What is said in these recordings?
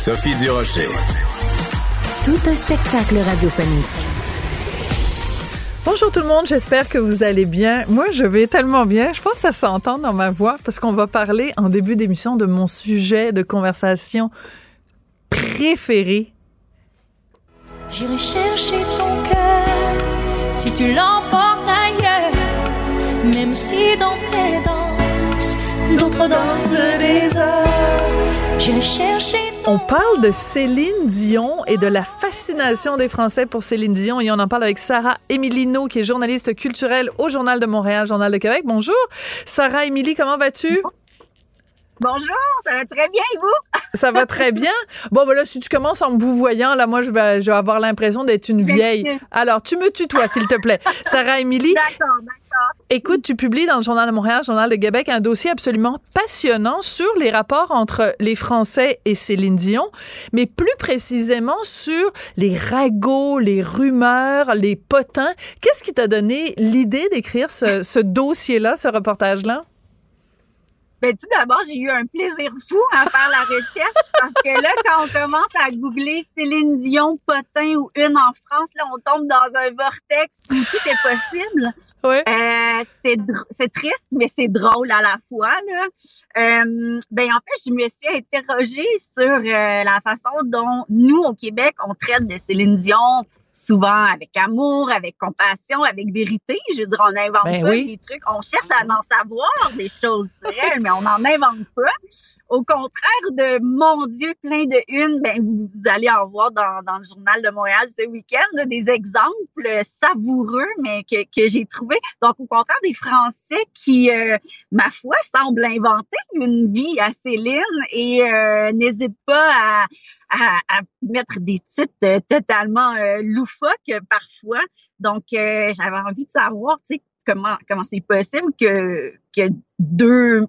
Sophie Durocher. Tout un spectacle radiophonique. Bonjour tout le monde, j'espère que vous allez bien. Moi, je vais tellement bien. Je pense que ça s'entend dans ma voix parce qu'on va parler en début d'émission de mon sujet de conversation préféré. J'irai chercher ton cœur si tu l'emportes ailleurs, même si dans tes danses, d'autres dansent des heures. J'irai chercher ton On parle de Céline Dion et de la fascination des Français pour Céline Dion et on en parle avec Sarah Emilino qui est journaliste culturelle au Journal de Montréal, Journal de Québec. Bonjour. Sarah Émilie, comment vas-tu? Bonjour, ça va très bien et vous? Ça va très bien. Bon, ben là, si tu commences en me vous voyant, là, moi, je vais, je vais avoir l'impression d'être une vieille. Alors, tu me tutoies, s'il te plaît. Sarah Émilie, D'accord, d'accord. Écoute, tu publies dans le Journal de Montréal, Journal de Québec, un dossier absolument passionnant sur les rapports entre les Français et Céline Dion, mais plus précisément sur les ragots, les rumeurs, les potins. Qu'est-ce qui t'a donné l'idée d'écrire ce, ce dossier-là, ce reportage-là? Ben, tout d'abord, j'ai eu un plaisir fou à faire la recherche parce que là, quand on commence à googler Céline Dion, Potin ou une en France, là, on tombe dans un vortex où tout est possible. Oui. Euh, c'est c'est triste, mais c'est drôle à la fois. Là. Euh, ben en fait, je me suis interrogée sur euh, la façon dont nous au Québec on traite de Céline Dion souvent avec amour, avec compassion, avec vérité. Je veux dire, on n'invente Ben pas oui. des trucs, on cherche à en savoir des choses elle, mais on n'en invente pas. Au contraire de mon Dieu, plein de une, ben vous, allez en voir dans, dans le journal de Montréal ce week-end des exemples savoureux, mais que, que j'ai trouvé. Donc au contraire des Français qui, euh, ma foi, semblent inventer une vie à Céline et euh, n'hésitent pas à, à, à mettre des titres euh, totalement euh, loufoques euh, parfois. Donc euh, j'avais envie de savoir, tu sais, comment comment c'est possible que que deux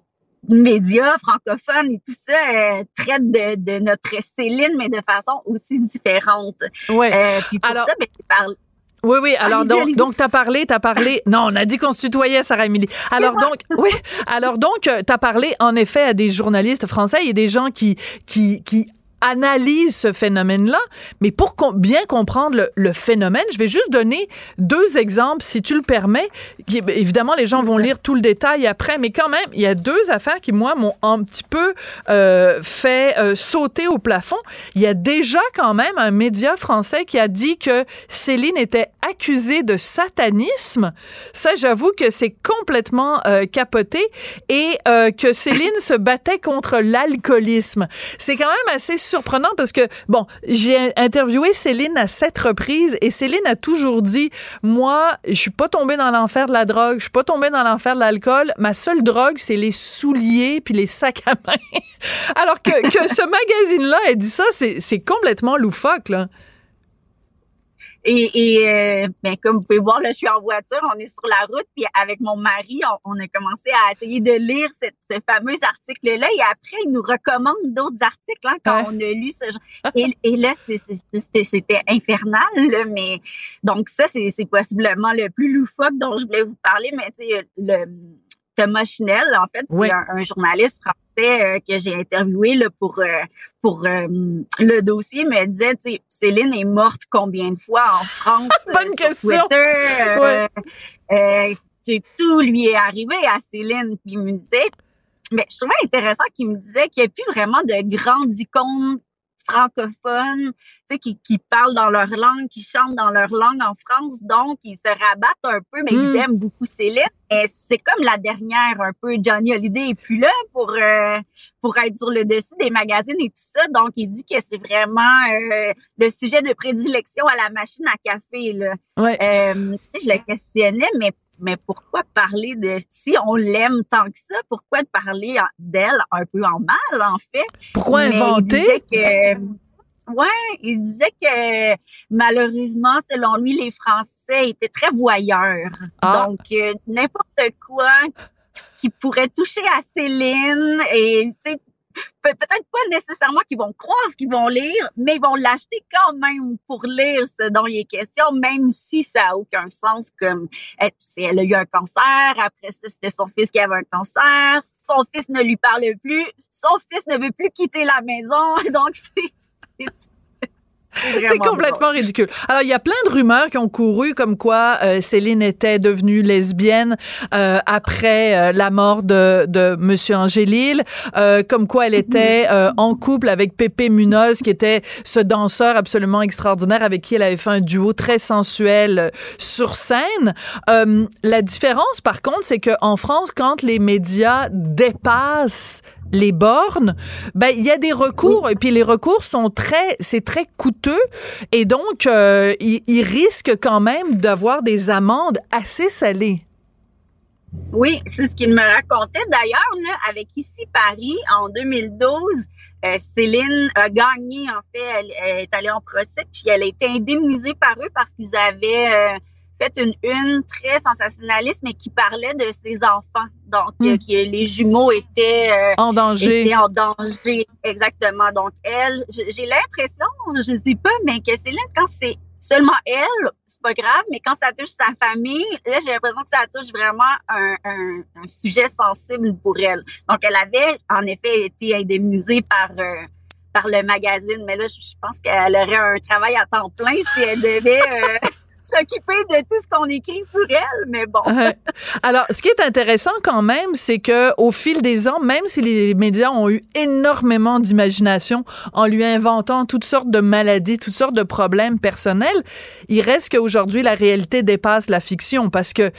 médias francophones et tout ça euh, traitent de, de notre Céline, mais de façon aussi différente. Oui. Puis pour Alors- ça, ben, j'ai parlé- Oui, oui. Alors, Allez-y, donc, donc, t'as parlé, t'as parlé. Non, on a dit qu'on se tutoyait, Sarah Émilie. Alors, donc, oui. Alors, donc, t'as parlé, en effet, à des journalistes français et des gens qui, qui, qui analysent ce phénomène-là. Mais pour com- bien comprendre le, le phénomène, je vais juste donner deux exemples, si tu le permets. Ben, évidemment, les gens vont lire tout le détail après, mais quand même, il y a deux affaires qui, moi, m'ont un petit peu euh, fait euh, sauter au plafond. Il y a déjà quand même un média français qui a dit que Céline était accusée de satanisme. Ça, j'avoue que c'est complètement euh, capoté et euh, que Céline se battait contre l'alcoolisme. C'est quand même assez surprenant parce que, bon, j'ai interviewé Céline à sept reprises et Céline a toujours dit, moi, je suis pas tombée dans l'enfer de la drogue, je suis pas tombée dans l'enfer de l'alcool. Ma seule drogue, c'est les souliers puis les sacs à main. Alors que, que ce magazine-là ait dit ça, c'est complètement loufoque, là. Et, et euh, ben, comme vous pouvez voir, là, je suis en voiture, on est sur la route, puis avec mon mari, on, on a commencé à essayer de lire cette, ce fameux article-là, et après, il nous recommande d'autres articles hein, quand Ouais. on a lu ce genre. Et, et là, c'était infernal, là, mais donc ça, c'est c'est possiblement le plus loufoque dont je voulais vous parler, mais tu sais, le Thomas Chinel, en fait, c'est Oui. un, un journaliste français euh, que j'ai interviewé là, pour euh, pour euh, le dossier, me disait, tu sais, Céline est morte combien de fois en France euh, Bonne sur question. Twitter, euh, euh, sais, tout lui est arrivé à Céline, puis il me disait, mais je trouvais intéressant qu'il me disait qu'il n'y a plus vraiment de grandes icônes francophones, tu sais, qui, qui parlent dans leur langue, qui chantent dans leur langue en France, donc ils se rabattent un peu, mais Mm. ils aiment beaucoup Céline. Et c'est comme la dernière, un peu, Johnny Hallyday est plus là pour euh, pour être sur le dessus des magazines et tout ça. Donc, il dit que c'est vraiment euh, le sujet de prédilection à la machine à café. Là. Ouais. Euh, tu sais, je le questionnais, mais mais pourquoi parler de si on l'aime tant que ça, pourquoi parler d'elle un peu en mal en fait? Pourquoi inventer? que, Ouais, il disait que malheureusement, selon lui, les Français étaient très voyeurs. Ah. Donc euh, n'importe quoi qui pourrait toucher à Céline et tu sais peut-être pas nécessairement qu'ils vont croire ce qu'ils vont lire, mais ils vont l'acheter quand même pour lire ce dont il est question, même si ça a aucun sens, comme elle, elle a eu un cancer, après ça, c'était son fils qui avait un cancer, son fils ne lui parle plus, son fils ne veut plus quitter la maison, donc c'est c'est complètement ridicule. Alors, il y a plein de rumeurs qui ont couru comme quoi euh, Céline était devenue lesbienne euh, après euh, la mort de, de Monsieur Angélil, comme quoi elle était en couple avec Pépé Munoz, qui était ce danseur absolument extraordinaire avec qui elle avait fait un duo très sensuel sur scène. la différence, par contre, c'est qu'en France, quand les médias dépassent les bornes, ben il y a des recours et puis les recours sont très c'est très coûteux et donc euh, ils, risquent quand même d'avoir des amendes assez salées. Oui, c'est ce qu'il me racontait d'ailleurs avec ici Paris en 2012. Euh, Céline a gagné en fait, elle, est allée en procès puis elle a été indemnisée par eux parce qu'ils avaient euh, fait une une très sensationnaliste, mais qui parlait de ses enfants. Donc, que les jumeaux étaient euh, en danger. Étaient en danger, exactement. Donc, elle, j'ai l'impression, je sais pas, mais que Céline, quand c'est seulement elle, c'est pas grave, mais quand ça touche sa famille, là, j'ai l'impression que ça touche vraiment un, un, sujet sensible pour elle. Donc, elle avait, en effet, été indemnisée par... Euh, par le magazine, mais là, je pense qu'elle aurait un travail à temps plein si elle devait euh, s'occuper de tout ce qu'on écrit sur elle, mais bon. Alors, ce qui est intéressant quand même, c'est que au fil des ans, même si les médias ont eu énormément d'imagination en lui inventant toutes sortes de maladies, toutes sortes de problèmes personnels, il reste qu'aujourd'hui la réalité dépasse la fiction parce que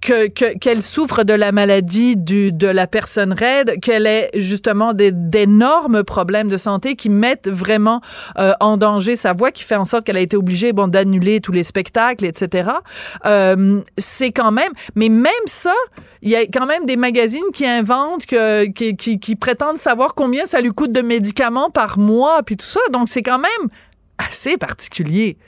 que qu'elle souffre de la maladie du de la personne raide, qu'elle ait justement d'énormes problèmes de santé qui mettent vraiment euh, en danger sa voix, qui fait en sorte qu'elle a été obligée bon d'annuler tous les spectacles, etc. Euh, c'est quand même, mais même ça, il y a quand même des magazines qui inventent que qui, qui, qui prétendent savoir combien ça lui coûte de médicaments par mois, puis tout ça. Donc c'est quand même assez particulier.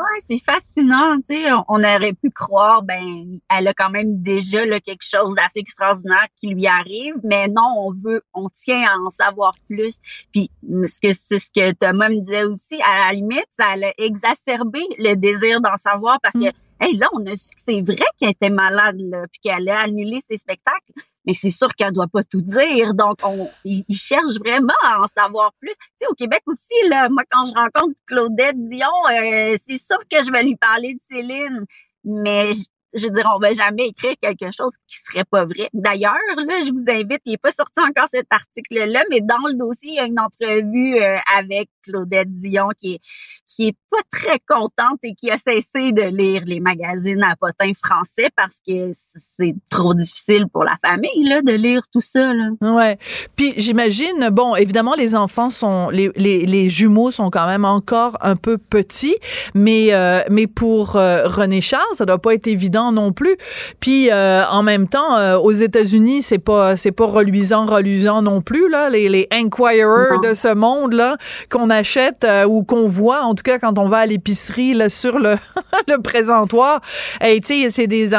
Ouais, c'est fascinant, tu sais, on, aurait pu croire, ben, elle a quand même déjà là, quelque chose d'assez extraordinaire qui lui arrive, mais non, on veut, on tient à en savoir plus. Puis, ce que c'est ce que Thomas me disait aussi, à la limite, ça a exacerbé le désir d'en savoir parce que, mm. hey, là, on a su que c'est vrai qu'elle était malade, là, puis qu'elle a annulé ses spectacles mais c'est sûr qu'elle doit pas tout dire. Donc, on, ils, cherchent vraiment à en savoir plus. Tu sais, au Québec aussi, là, moi, quand je rencontre Claudette Dion, euh, c'est sûr que je vais lui parler de Céline. Mais je veux dire, on va jamais écrire quelque chose qui serait pas vrai. D'ailleurs, là, je vous invite, il est pas sorti encore cet article-là, mais dans le dossier, il y a une entrevue euh, avec Claudette Dion qui est, qui est pas très contente et qui a cessé de lire les magazines à potins français parce que c'est trop difficile pour la famille, là, de lire tout ça, là. Ouais. Puis j'imagine, bon, évidemment, les enfants sont, les, les, les, jumeaux sont quand même encore un peu petits, mais, euh, mais pour euh, René Charles, ça doit pas être évident non plus. Puis euh, en même temps, euh, aux États-Unis, c'est pas c'est pas reluisant, reluisant non plus là. Les, les Inquirer de ce monde là qu'on achète euh, ou qu'on voit, en tout cas quand on va à l'épicerie là sur le le présentoir. Et tu sais, c'est des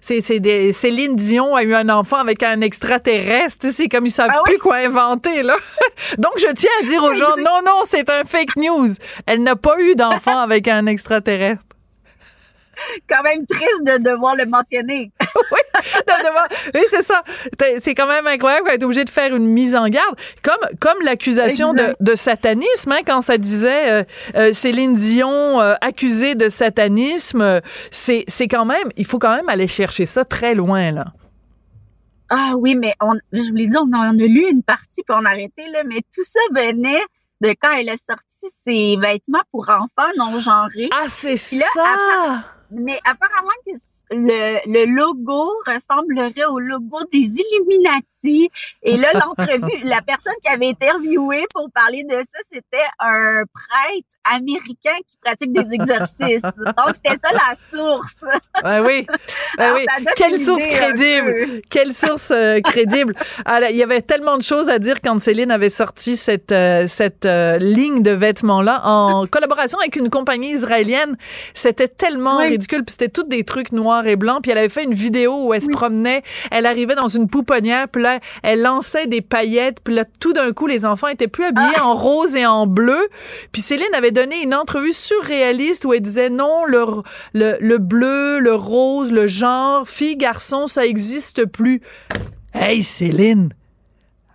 c'est c'est des Céline Dion a eu un enfant avec un extraterrestre. C'est comme ils savent ah plus quoi inventer là. Donc je tiens à dire aux gens, non non, c'est un fake news. Elle n'a pas eu d'enfant avec un extraterrestre quand même triste de devoir le mentionner. oui, oui c'est ça. C'est quand même incroyable d'être obligé de faire une mise en garde. Comme, comme l'accusation de, de, satanisme, hein, quand ça disait euh, euh, Céline Dion euh, accusée de satanisme, c'est quand même, il faut quand même aller chercher ça très loin, là. Ah oui, mais on, je vous l'ai dit, on en a lu une partie puis on a arrêté, là, mais tout ça venait de quand elle a sorti ses vêtements pour enfants non genrés. Ah, c'est ça! Mais apparemment que le, le logo ressemblerait au logo des Illuminati. Et là, l'entrevue, la personne qui avait interviewé pour parler de ça, c'était un prêtre américain qui pratique des exercices. Donc, c'était ça la source. Ben oui. Ben oui. Quelle source crédible. Quelle source euh, crédible. Alors, il y avait tellement de choses à dire quand Céline avait sorti cette, euh, cette euh, ligne de vêtements-là en collaboration avec une compagnie israélienne. C'était tellement ridicule. Puis c'était toutes des trucs noirs et blancs. Puis elle avait fait une vidéo où elle se promenait. Elle arrivait dans une pouponnière. Puis là, elle lançait des paillettes. Puis là, tout d'un coup, les enfants étaient plus habillés ah! en rose et en bleu. Puis Céline avait donné une entrevue surréaliste où elle disait non, le, le, le bleu, le rose, le genre, fille, garçon, ça existe plus. Hey, Céline!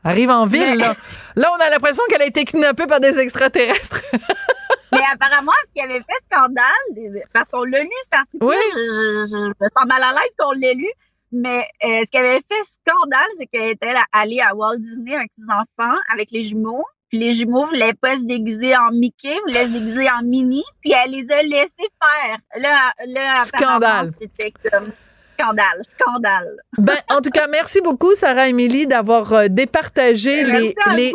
Arrive en ville, là. Là, on a l'impression qu'elle a été kidnappée par des extraterrestres. Mais apparemment, ce qui avait fait scandale, parce qu'on l'a lu cet article, oui. je, je, me sens mal à l'aise qu'on l'ait lu, mais euh, ce qui avait fait scandale, c'est qu'elle était allée à Walt Disney avec ses enfants, avec les jumeaux. Puis les jumeaux voulaient pas se déguiser en Mickey, voulaient se déguiser en Minnie, puis elle les a laissés faire. Là, là scandale. C'était comme scandale, scandale. Ben, en tout cas, merci beaucoup, Sarah Émilie, d'avoir euh, départagé les, les,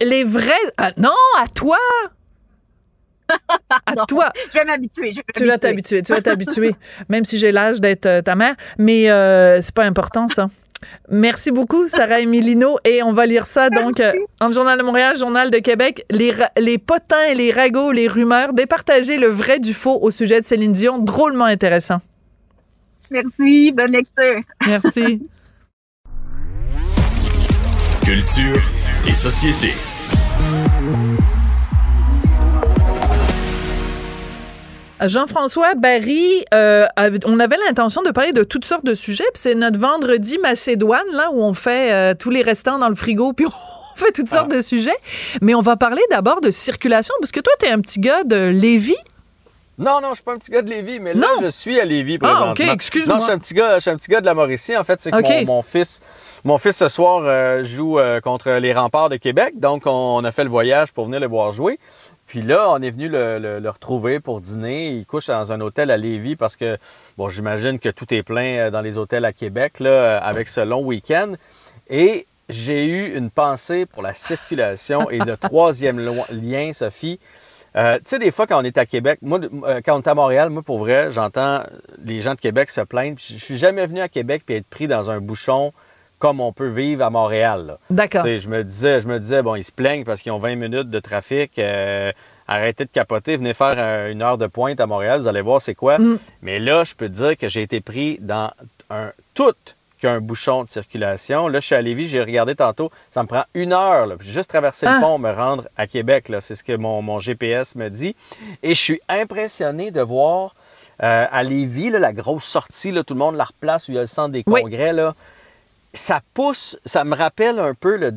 les vrais. Ah, non, à toi! à toi. Je vais m'habituer. Tu vas t'habituer. Tu vas t'habituer. Même si j'ai l'âge d'être euh, ta mère. Mais euh, c'est pas important, ça. Merci beaucoup, Sarah Emilino. Et on va lire ça, donc, euh, en Journal de Montréal, Journal de Québec. Les, les potins et les ragots, les rumeurs, départager le vrai du faux au sujet de Céline Dion. Drôlement intéressant. Merci. Bonne lecture. Merci. Culture et société. Jean-François Barry, euh, on avait l'intention de parler de toutes sortes de sujets. C'est notre vendredi Macédoine, là, où on fait euh, tous les restants dans le frigo, puis on fait toutes sortes ah. de sujets. Mais on va parler d'abord de circulation, parce que toi, tu es un petit gars de Lévis? Non, non, je suis pas un petit gars de Lévis, mais là, je suis à Lévis présentement. Ah, OK, excuse-moi. Non, je suis un petit gars, je suis un petit gars de la Mauricie. En fait, c'est que mon, fils, mon fils ce soir euh, joue contre les remparts de Québec, donc on, a fait le voyage pour venir le voir jouer. Puis là, on est venu le, retrouver pour dîner. Il couche dans un hôtel à Lévis parce que, bon, j'imagine que tout est plein euh, dans les hôtels à Québec, là, euh, avec ce long week-end. Et j'ai eu une pensée pour la circulation et le troisième lien, Sophie. Euh, tu sais, des fois, quand on est à Québec, moi, quand on est à Montréal, moi, pour vrai, j'entends les gens de Québec se plaindre. Je suis jamais venu à Québec et être pris dans un bouchon comme on peut vivre à Montréal. D'accord. Je me disais, je me disais, bon, ils se plaignent parce qu'ils ont 20 minutes de trafic. Euh, arrêtez de capoter, venez faire euh, une heure de pointe à Montréal, vous allez voir c'est quoi. Mm. Mais là, je peux te dire que j'ai été pris dans un tout qu'un bouchon de circulation. Là, je suis à Lévis, j'ai regardé tantôt, ça me prend une heure, là, juste traverser le ah. pont, me rendre à Québec. C'est ce que mon, GPS me dit. Et je suis impressionné de voir euh, à Lévis, la grosse sortie, là, tout le monde la replace où il y a le centre des congrès. Là, ça pousse, ça me rappelle un peu le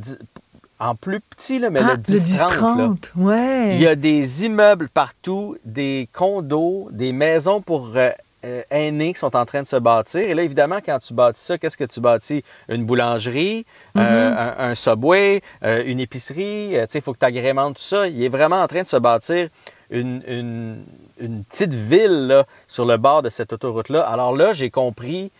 en plus petit, là, mais le 10 ah, 30. ouais. Il y a des immeubles partout, des condos, des maisons pour euh, euh, aînés qui sont en train de se bâtir. Et là, évidemment, quand tu bâtis ça, qu'est-ce que tu bâtis? Une boulangerie, euh, mm-hmm. un, subway, une épicerie. il faut que tu agrémentes tout ça. Il est vraiment en train de se bâtir une, une, une petite ville là, sur le bord de cette autoroute-là. Alors là, j'ai compris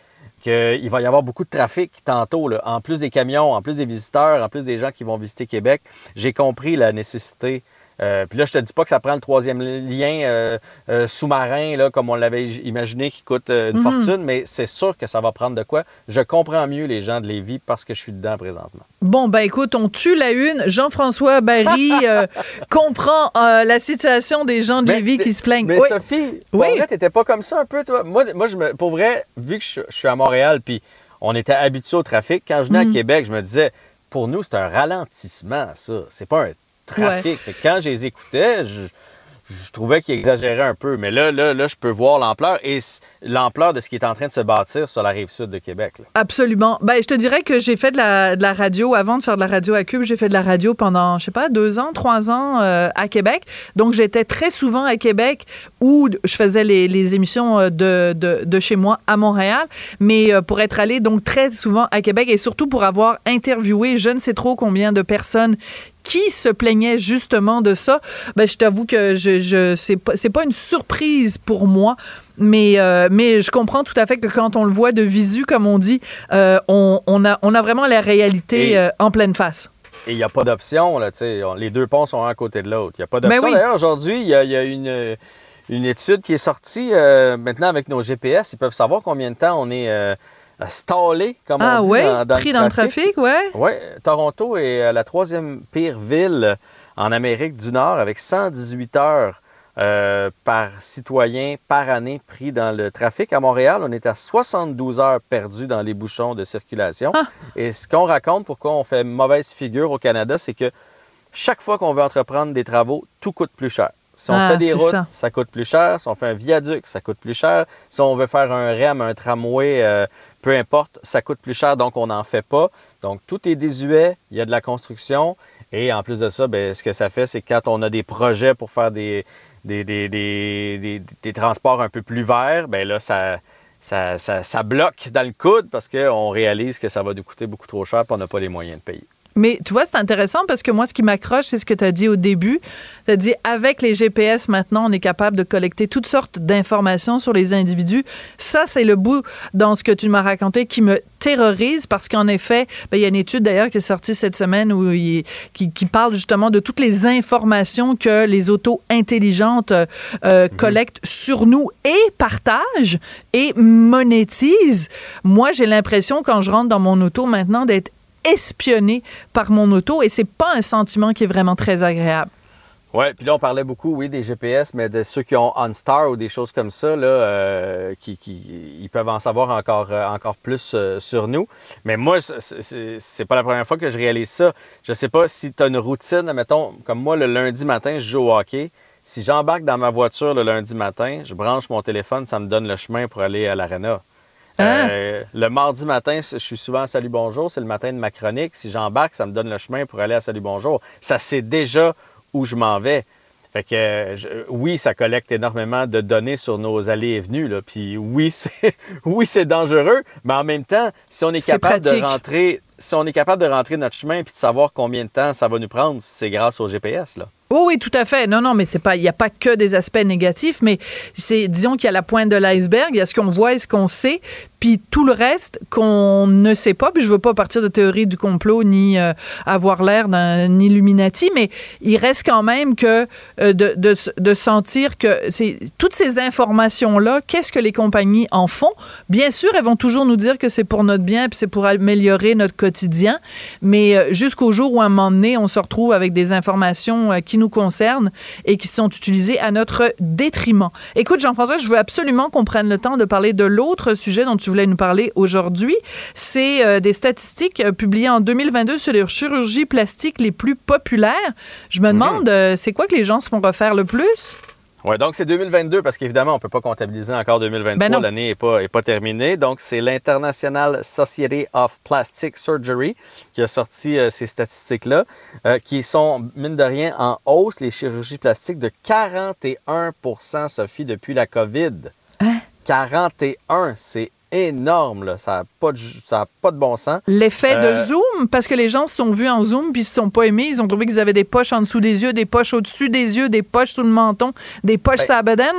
qu'il va y avoir beaucoup de trafic tantôt, là. en plus des camions, en plus des visiteurs, en plus des gens qui vont visiter Québec. J'ai compris la nécessité euh, puis là, je te dis pas que ça prend le troisième lien euh, euh, sous-marin, là, comme on l'avait imaginé, qui coûte une mhm. fortune, mais c'est sûr que ça va prendre de quoi. Je comprends mieux les gens de Lévis parce que je suis dedans présentement. Bon, ben écoute, on tue la une. Jean-François Barry comprend la situation des gens de Lévis qui se plaignent. Mais Sophie, pour oui. vrai, t'étais pas comme ça un peu, toi? Moi, moi je me, pour vrai, vu que je, suis à Montréal, puis on était habitué au trafic, quand je venais à mhm. Québec, je me disais, pour nous, c'est un ralentissement, ça. C'est pas un trafic. Quand je les écoutais, je, je trouvais qu'il exagérait un peu. Mais là, là, là, je peux voir l'ampleur et l'ampleur de ce qui est en train de se bâtir sur la rive sud de Québec. Absolument. Ben, je te dirais que j'ai fait de la, de la, radio avant de faire de la radio à Cube. J'ai fait de la radio pendant, je sais pas, deux ans, trois ans euh, à Québec. Donc, j'étais très souvent à Québec où je faisais les, les émissions euh, de, de, de, chez moi à Montréal. Mais euh, pour être allé donc très souvent à Québec et surtout pour avoir interviewé je ne sais trop combien de personnes qui se plaignait justement de ça? Ben, je t'avoue que je, je c'est pas, c'est pas une surprise pour moi. Mais, euh, mais je comprends tout à fait que quand on le voit de visu, comme on dit, euh, on, on, a, on a vraiment la réalité Et- euh, en pleine face. Et il n'y a pas d'option, là, tu sais. Les deux ponts sont un à côté de l'autre. Il n'y a pas Ben d'option. oui. D'ailleurs, aujourd'hui, il y a, y a une, une étude qui est sortie maintenant avec nos GPS. Ils peuvent savoir combien de temps on est stallé, comme Ah on dit, ouais, dans, dans pris dans le trafic, ouais? Oui, Toronto est euh, la troisième pire ville en Amérique du Nord avec 118 heures euh, par citoyen par année pris dans le trafic. À Montréal, on est à 72 heures perdues dans les bouchons de circulation. Ah. Et ce qu'on raconte, pourquoi on fait mauvaise figure au Canada, c'est que chaque fois qu'on veut entreprendre des travaux, tout coûte plus cher. Si on Ah, fait des routes, ça. ça. coûte plus cher. Si on fait un viaduc, ça coûte plus cher. Si on veut faire un REM, un tramway, euh, peu importe, ça coûte plus cher, donc on n'en fait pas. Donc tout est désuet, il y a de la construction. Et en plus de ça, ben, ce que ça fait, c'est quand on a des projets pour faire des, transports un peu plus verts, ben là, ça, ça bloque dans le coude parce qu'on réalise que ça va nous coûter beaucoup trop cher et on n'a pas les moyens de payer. Mais tu vois, c'est intéressant parce que moi, ce qui m'accroche, c'est ce que tu as dit au début. Tu as dit, avec les GPS, maintenant, on est capable de collecter toutes sortes d'informations sur les individus. Ça, c'est le bout dans ce que tu m'as raconté qui me terrorise parce qu'en effet, ben, il y a une étude d'ailleurs qui est sortie cette semaine où il- qui, qui parle justement de toutes les informations que les autos intelligentes euh, euh, collectent sur nous et partagent et monétisent. Moi, j'ai l'impression quand je rentre dans mon auto maintenant d'être espionné par mon auto et c'est pas un sentiment qui est vraiment très agréable. Oui, puis là, on parlait beaucoup, oui, des GPS, mais de ceux qui ont OnStar ou des choses comme ça, là, euh, qui, qui- ils peuvent en savoir encore, euh, encore plus euh, sur nous. Mais moi, c'est- pas la première fois que je réalise ça. Je sais pas si tu as une routine, mettons, comme moi, le lundi matin, je joue au hockey. Si j'embarque dans ma voiture le lundi matin, je branche mon téléphone, ça me donne le chemin pour aller à l'arena. Hein? Euh, le mardi matin, je suis souvent à Salut Bonjour, c'est le matin de ma chronique. Si j'embarque, ça me donne le chemin pour aller à Salut Bonjour. Ça sait déjà où je m'en vais. Fait que je- oui, ça collecte énormément de données sur nos allées et venues. Là. Puis oui, c'est oui, c'est dangereux, mais en même temps, si on est capable pratique. de rentrer, si on est capable de rentrer notre chemin puis de savoir combien de temps ça va nous prendre, c'est grâce au GPS. Là. Oh oui, tout à fait. Non, non, mais c'est pas, il n'y a pas que des aspects négatifs, mais c'est, disons qu'il y a la pointe de l'iceberg, il y a ce qu'on voit et ce qu'on sait, puis tout le reste qu'on ne sait pas. Puis je veux pas partir de théorie du complot ni euh, avoir l'air d'un Illuminati, mais il reste quand même que euh, de, sentir que c'est toutes ces informations-là, qu'est-ce que les compagnies en font? Bien sûr, elles vont toujours nous dire que c'est pour notre bien, puis c'est pour améliorer notre quotidien, mais euh, jusqu'au jour où à un moment donné, on se retrouve avec des informations euh, qui nous concernent et qui sont utilisées à notre détriment. Écoute, Jean-François, je veux absolument qu'on prenne le temps de parler de l'autre sujet dont tu voulais nous parler aujourd'hui. C'est euh, des statistiques euh, publiées en 2022 sur les chirurgies plastiques les plus populaires. Je me demande, euh, c'est quoi que les gens se font refaire le plus? Ouais, donc c'est 2022 parce qu'évidemment, on ne peut pas comptabiliser encore 2023. Ben. L'année n'est pas, est pas terminée. Donc, c'est l'International Society of Plastic Surgery qui a sorti euh, ces statistiques-là, euh, qui sont, mine de rien, en hausse, les chirurgies plastiques, de 41% Sophie, depuis la COVID. Hein? 41, c'est énorme, là. Ça n'a pas, de ju- ça a pas de bon sens. L'effet de Euh, zoom, parce que les gens se sont vus en zoom puis ils se sont pas aimés. Ils ont trouvé qu'ils avaient des poches en dessous des yeux, des poches au-dessus des yeux, des poches sous le menton, des poches Ben, sur la bedaine.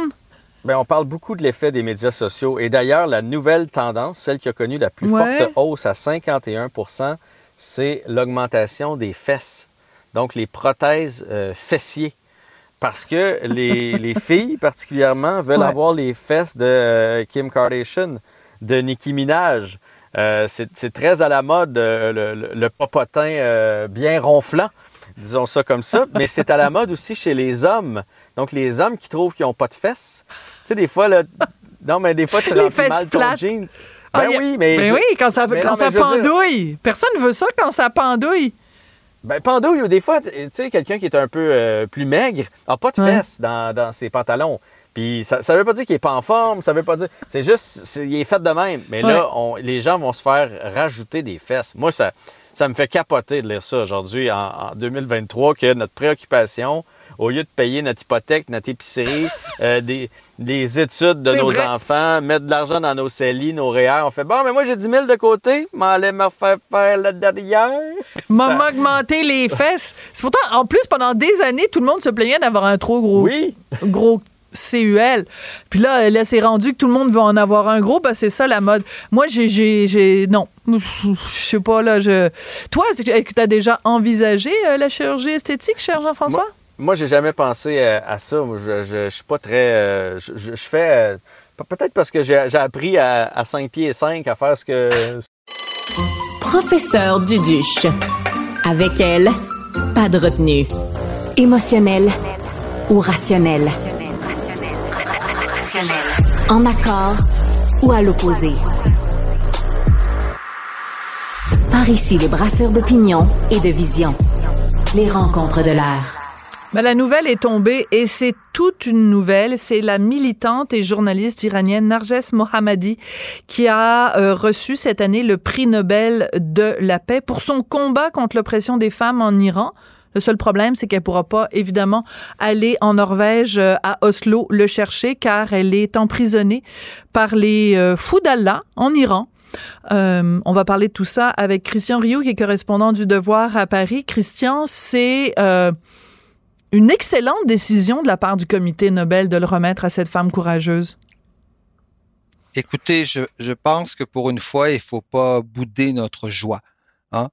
Ben, on parle beaucoup de l'effet des médias sociaux. Et d'ailleurs, la nouvelle tendance, celle qui a connu la plus Ouais. forte hausse à 51% c'est l'augmentation des fesses. Donc, les prothèses euh, fessiers. Parce que les, les filles, particulièrement, veulent Ouais. avoir les fesses de euh, Kim Kardashian, de Nicki Minaj. Euh, c'est très à la mode, euh, le, le- popotin euh, bien ronflant, disons ça comme ça. Mais c'est à la mode aussi chez les hommes. Donc, les hommes qui trouvent qu'ils n'ont pas de fesses. Tu sais, des fois, là, non, mais des fois, tu fesses mal ton plates. jeans. Ah, Ben a- oui, mais. Ben je- oui, quand ça, mais quand non, ça mais dire- pendouille. Personne ne veut ça quand ça pendouille. Ben, pendouille, ou des fois, tu sais, quelqu'un qui est un peu plus maigre n'a pas de Ouais. fesses dans, dans ses pantalons. Puis ça ne veut pas dire qu'il n'est pas en forme, ça veut pas dire. C'est juste, il est fait de même. Mais Ouais. là, on- les gens vont se faire rajouter des fesses. Moi, ça, ça me fait capoter de lire ça aujourd'hui, en, en 2023, que notre préoccupation au lieu de payer notre hypothèque, notre épicerie, euh, des, des études de nos enfants, mettre de l'argent dans nos CELI, nos REER, on fait bon, mais moi j'ai 10 000 de côté, m'allais me faire faire le derrière. M'a augmenté les fesses. C'est pourtant, en plus, pendant des années, tout le monde se plaignait d'avoir un trop gros, oui. gros CUL. Puis là, là c'est rendu que tout le monde veut en avoir un gros, ben c'est ça la mode. Moi, j'ai, j'ai, non, je sais pas là. Je... Toi, est-ce que tu as déjà envisagé euh, la chirurgie esthétique, cher Jean-François? Moi, j'ai jamais pensé euh, à ça. Je, je, suis pas très. Euh, je, je, fais. Peut-être parce que j'ai appris à, à 5 pieds et 5 à faire ce que. Professeur Duduche. Avec elle, pas de retenue. Émotionnel ou En accord ou à l'opposé. Par ici, les brasseurs d'opinion et de vision. Les rencontres de l'air. Ben, la nouvelle est tombée et c'est toute une nouvelle. C'est la militante et journaliste iranienne Narges Mohammadi qui a euh, reçu cette année le prix Nobel de la paix pour son combat contre l'oppression des femmes en Iran. Le seul problème, c'est qu'elle pourra pas, évidemment, aller en Norvège, euh, à Oslo, le chercher, car elle est emprisonnée par les euh, fous d'Allah en Iran. Euh, on va parler de tout ça avec Christian Rioux, qui est correspondant du Devoir à Paris. Christian, c'est une excellente décision de la part du comité Nobel de le remettre à cette femme courageuse. Écoutez, je, pense que pour une fois, il faut pas bouder notre joie. Hein?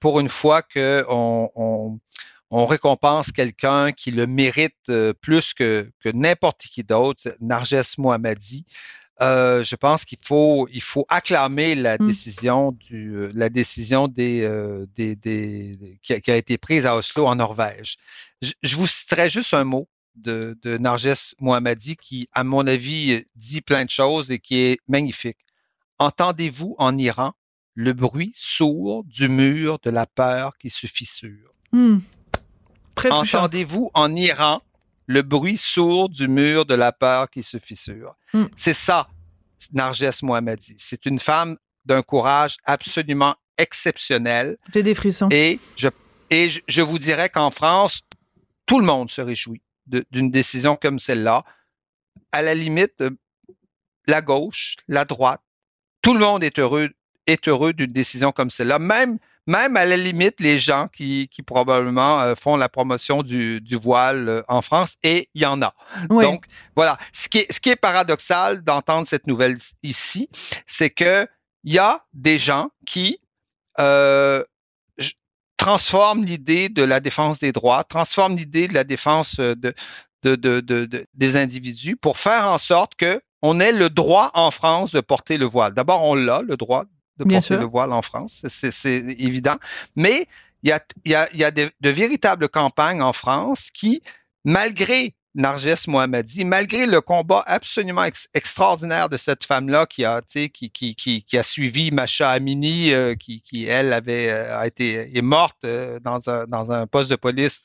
Pour une fois qu'on on, récompense quelqu'un qui le mérite euh, plus que, que n'importe qui d'autre, Narges Mohammadi. Euh, je pense qu'il faut il faut acclamer la mmh. décision du la décision des, des, des qui, a, été prise à Oslo en Norvège. Je, vous citerai juste un mot de, de Narges Mohammadi qui, à mon avis, dit plein de choses et qui est magnifique. Entendez-vous en Iran? Le bruit sourd du mur de la peur qui se fissure. Hmm. Entendez-vous en Iran le bruit sourd du mur de la peur qui se fissure? Hmm. C'est ça, Narges Mohammadi. C'est une femme d'un courage absolument exceptionnel. J'ai des frissons. Et je, et je, vous dirais qu'en France, tout le monde se réjouit d'une décision comme celle-là. À la limite, euh, la gauche, la droite, tout le monde est heureux est heureux d'une décision comme celle-là. Même, même à la limite, les gens qui, qui probablement euh, font la promotion du, du voile euh, en France, et il y en a. Donc, voilà. Ce qui est, ce qui est paradoxal d'entendre cette nouvelle ici, c'est que il y a des gens qui euh, transforment l'idée de la défense des droits, transforment l'idée de la défense de, de, de, de, des individus pour faire en sorte que on ait le droit en France de porter le voile. D'abord, on l'a, le droit de porter le voile en France, c'est évident. Mais il y a, y a, y a de, véritables campagnes en France qui, malgré Narges Mohammadi, malgré le combat absolument extraordinaire de cette femme-là qui a, qui, qui, qui, qui, a suivi Macha Amini, euh, qui, qui, elle, avait euh, a été est morte euh, dans, un, dans un poste de police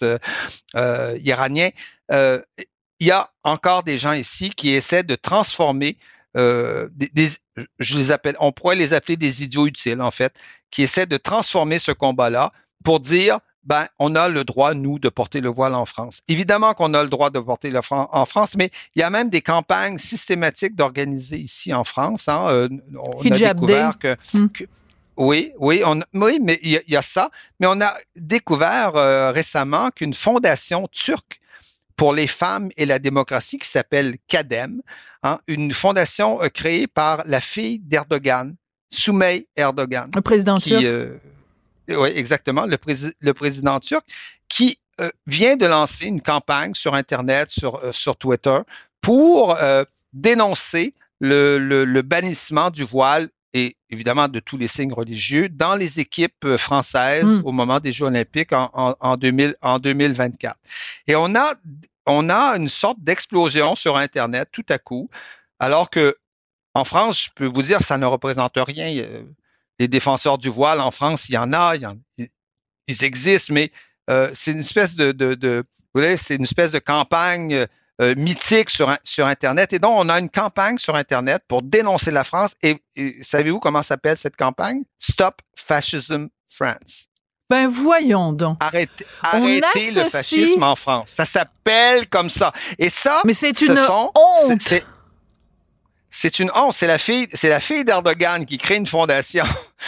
iranien, il y a encore des gens ici qui essaient de transformer euh, des, je les appelle, on pourrait les appeler des idiots utiles, en fait, qui essaient de transformer ce combat-là pour dire, ben, on a le droit, nous, de porter le voile en France. Évidemment qu'on a le droit de porter le voile en France, mais il y a même des campagnes systématiques d'organiser ici en France. Hein. Euh, on a découvert hmm. que, oui, oui, on, oui, mais il y, a ça. Mais on a découvert euh, récemment qu'une fondation turque pour les femmes et la démocratie qui s'appelle CADEM, hein, une fondation euh, créée par la fille d'Erdogan, Soumey Erdogan. Le président turc. Euh, oui, exactement, le, le, président turc, qui euh, vient de lancer une campagne sur Internet, sur, sur Twitter, pour dénoncer le, le, bannissement du voile et évidemment de tous les signes religieux dans les équipes françaises hmm. au moment des Jeux olympiques en, en, en, 2000, en 2024. Et on a on a une sorte d'explosion sur Internet tout à coup, alors que en France, je peux vous dire, ça ne représente rien. Les défenseurs du voile en France, il y en a, ils existent, mais euh, c'est une espèce de, de, c'est une espèce de campagne euh, mythique sur, sur Internet. Et donc, on a une campagne sur Internet pour dénoncer la France. Et, savez-vous comment s'appelle cette campagne? Stop Fascism France. Ben voyons donc. Arrêtez, arrêtez le fascisme en France. Ça s'appelle comme ça. Et ça, Mais c'est ce une sont- honte. C'est une honte. C'est la fille, c'est la fille d'Erdogan qui crée une fondation.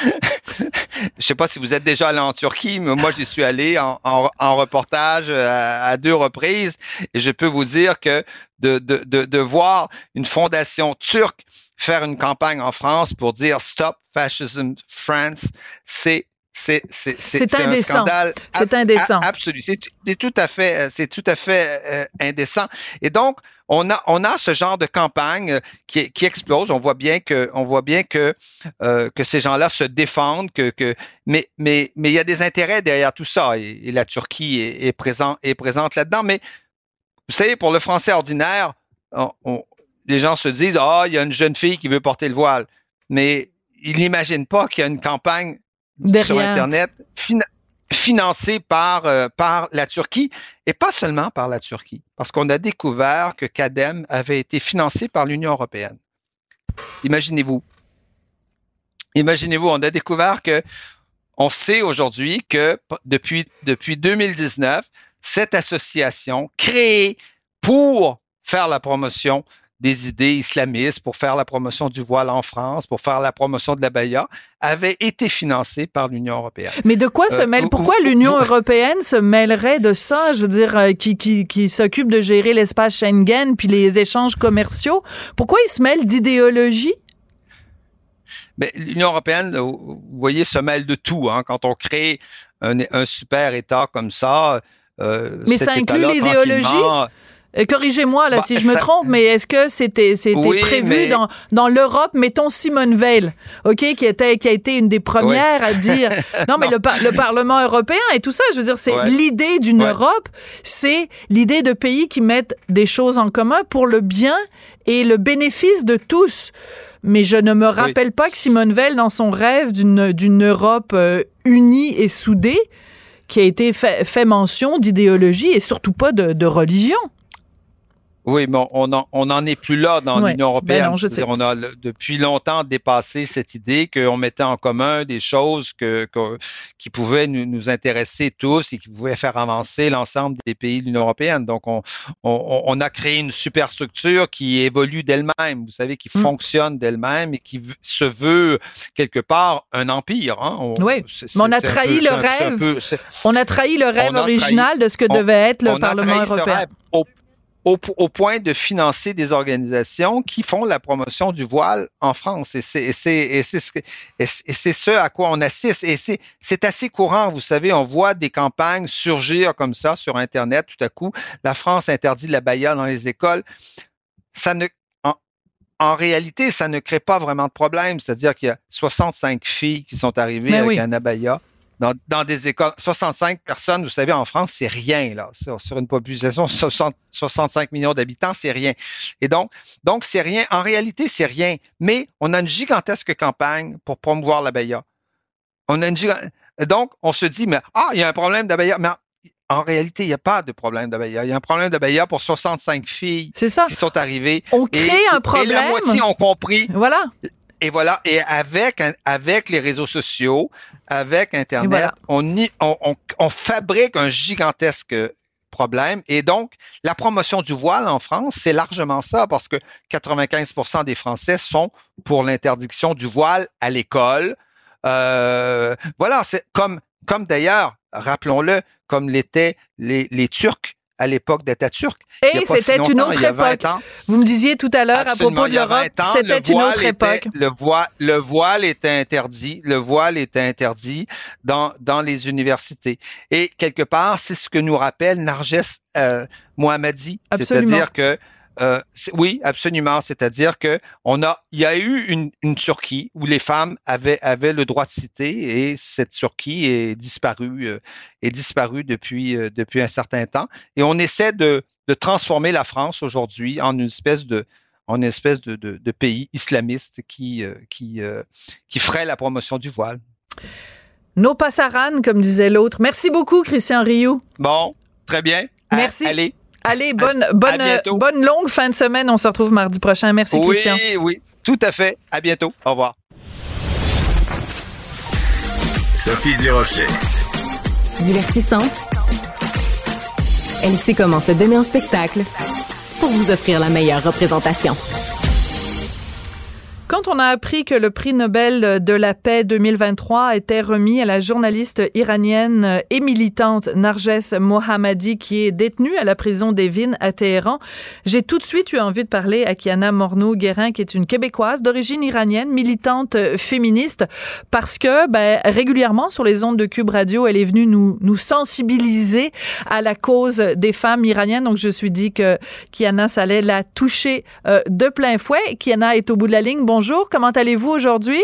Je sais pas si vous êtes déjà allé en Turquie, mais moi j'y suis allé en, en- reportage euh, à, à deux reprises et je peux vous dire que de, de, de, de voir une fondation turque faire une campagne en France pour dire Stop Fascism France, c'est c'est un indécent. scandale C'est indécent. absolu. C'est tout à fait euh, c'est tout à fait euh, indécent. Et donc on a on a ce genre de campagne euh, qui qui explose. On voit bien que on voit bien que euh, que ces gens-là se défendent que que mais mais mais il y a des intérêts derrière tout ça et, et la Turquie est, est présent est présente là-dedans. Mais vous savez pour le Français ordinaire, on- on- les gens se disent ah il y a une jeune fille qui veut porter le voile, mais ils n'imaginent pas qu'il y a une campagne sur. Internet fina- financée par, euh, par la Turquie et pas seulement par la Turquie, parce qu'on a découvert que Cadem avait été financé par l'Union européenne. Imaginez-vous. Imaginez-vous, on a découvert que on sait aujourd'hui que depuis, depuis 2019, cette association créée pour faire la promotion des idées islamistes, pour faire la promotion du voile en France, pour faire la promotion de la baya, avait été financée par l'Union européenne. Mais de quoi se Euh, mêle Pourquoi l'Union européenne se mêlerait de ça? Je veux dire, euh, qui qui, qui s'occupe de gérer l'espace Schengen puis les échanges commerciaux. Pourquoi ils se mêlent d'idéologie? l'Union européenne, vous voyez, se mêle de tout. Hein, quand on crée un, un super État comme ça, euh, Mais ça inclut l'idéologie? Euh, Corrigez-moi là Bah, si je me ça- trompe, mais est-ce que c'était c'était Oui, prévu mais- dans dans l'Europe Mettons Simone Veil, ok, qui était qui a été une des premières à dire non mais Non. le, par- le Parlement européen et tout ça, je veux dire c'est Ouais. l'idée d'une Ouais. Europe, c'est l'idée de pays qui mettent des choses en commun pour le bien et le bénéfice de tous. Mais je ne me rappelle pas que Simone Veil, dans son rêve d'une d'une Europe euh, unie et soudée, qui a été fait, fait mention d'idéologie et surtout pas de, de religion. Oui, mais on n'en on en est plus là dans Ouais. l'Union européenne. Ben non, je Je veux dire, sais. on a depuis longtemps dépassé cette idée qu'on mettait en commun des choses que, que- qui pouvaient nous, nous intéresser tous et qui pouvaient faire avancer l'ensemble des pays de l'Union européenne. Donc, on, on, on a créé une superstructure qui évolue d'elle-même, vous savez, qui Mm. fonctionne d'elle-même et qui se veut quelque part un empire. Hein? On, Oui, mais on a trahi peu- le rêve. peu- On a trahi le rêve trahi- original de ce que devait être le Parlement européen. au, au, au point de financer des organisations qui font la promotion du voile en France. Et c'est, ce, ce à quoi on assiste. Et c'est, c'est assez courant, vous savez, on voit des campagnes surgir comme ça sur Internet tout à coup. La France interdit la baya dans les écoles. Ça ne, en, en réalité, ça ne crée pas vraiment de problème. C'est-à-dire qu'il y a 65 filles qui sont arrivées Mais avec oui. un abaya dans, dans des écoles. 65 personnes, vous savez, en France, c'est rien, là. Sur, sur une population de 60 65 millions d'habitants, c'est rien. Et donc, donc, c'est rien. En réalité, c'est rien. Mais on a une gigantesque campagne pour promouvoir l'abaya. On a une giga- Donc, on se dit, mais, ah, il y a un problème d'abaya. Mais en, réalité, il n'y a pas de problème d'abaya. Il y a un problème d'abaya pour 65 filles ça. qui sont arrivées. On Et- crée un Et problème. la moitié ont compris. Voilà. Et voilà. Et avec, avec les réseaux sociaux, avec Internet, voilà. on, y- on, on, on fabrique un gigantesque problème. Et donc, la promotion du voile en France, c'est largement ça, parce que 95% des Français sont pour l'interdiction du voile à l'école. Euh, voilà, c'est comme, comme d'ailleurs, rappelons-le, comme l'étaient les, les Turcs à l'époque d'Atatürk. Et si c'était une autre il y a 20 époque. ans. Vous me disiez tout à l'heure à propos de l'Europe, 20 ans, c'était le une autre était- époque. Le voile, le voile était interdit. Le voile était interdit dans, dans les universités. Et quelque part, c'est ce que nous rappelle Narges euh, Mohammadi. C'est-à-dire que euh, oui, absolument. C'est-à-dire que on a, il y a eu une, une Turquie où les femmes avaient avaient le droit de citer et cette Turquie est disparue euh, est disparue depuis euh, depuis un certain temps. Et on essaie de de transformer la France aujourd'hui en une espèce de en une espèce de, de, de pays islamiste qui qui qui ferait la promotion du voile. Nos passaran, comme disait l'autre. Merci beaucoup, Christian Rioux. Bon, très bien. À- Merci. allez. Allez, bonne, bonne, bonne longue fin de semaine. On se retrouve mardi prochain. Merci, oui, Christian. oui, tout à fait. À bientôt. Au revoir. Sophie Durocher. Divertissante, elle sait comment se donner en spectacle pour vous offrir la meilleure représentation. Quand on a appris que le prix Nobel de la paix 2023 était remis à la journaliste iranienne et militante Narges Mohammadi qui est détenue à la prison d'Evin à Téhéran, j'ai tout de suite eu envie de parler à Kiana Morneau-Guérin qui est une québécoise d'origine iranienne, militante féministe parce que ben, régulièrement sur les ondes de Cube Radio, elle est venue nous nous sensibiliser à la cause des femmes iraniennes. Donc je suis dit que Kiana ça allait la toucher euh, de plein fouet. Kiana est au bout de la ligne. Bonjour bonjour. Comment allez-vous aujourd'hui?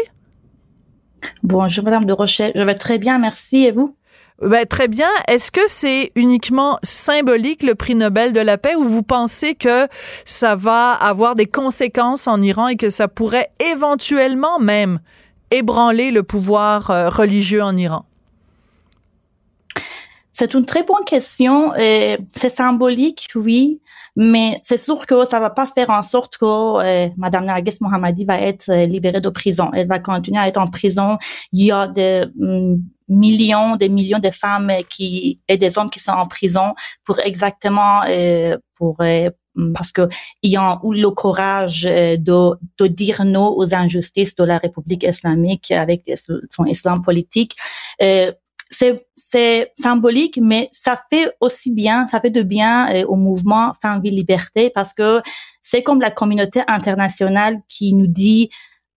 Bonjour, Madame de Rocher. Je vais très bien, merci. Et vous? Ben, très bien. Est-ce que c'est uniquement symbolique le prix Nobel de la paix ou vous pensez que ça va avoir des conséquences en Iran et que ça pourrait éventuellement même ébranler le pouvoir euh, religieux en Iran? C'est une très bonne question. C'est symbolique, oui. Mais c'est sûr que ça va pas faire en sorte que euh, Madame Nargis Mohammadi va être euh, libérée de prison. Elle va continuer à être en prison. Il y a des mm, millions, des millions de femmes qui et des hommes qui sont en prison pour exactement euh, pour mm, parce que ont eu le courage de, de dire non aux injustices de la République islamique avec son islam politique c'est c'est symbolique, mais ça fait aussi bien, ça fait de bien euh, au mouvement Femmes Vie Liberté parce que c'est comme la communauté internationale qui nous dit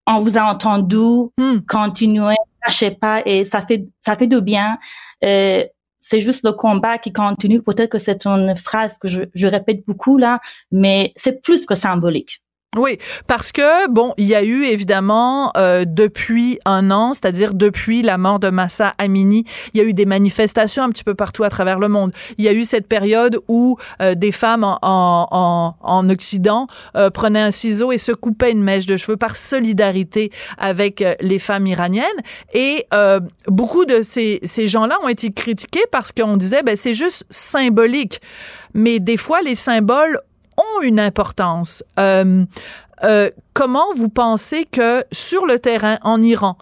on vous a entendu, hmm. continuez, lâchez pas et ça fait ça fait de bien. Euh, c'est juste le combat qui continue. Peut-être que c'est une phrase que je, je répète beaucoup là, mais c'est plus que symbolique. Oui, parce que bon, il y a eu évidemment euh, depuis un an, c'est-à-dire depuis la mort de Massa Amini, il y a eu des manifestations un petit peu partout à travers le monde. Il y a eu cette période où euh, des femmes en, en, en Occident euh, prenaient un ciseau et se coupaient une mèche de cheveux par solidarité avec les femmes iraniennes. Et beaucoup de ces, ces gens-là ont été critiqués parce qu'on disait, ben c'est juste symbolique. Mais des fois, les symboles ont une importance. Euh, euh, comment vous pensez que sur le terrain en Iran,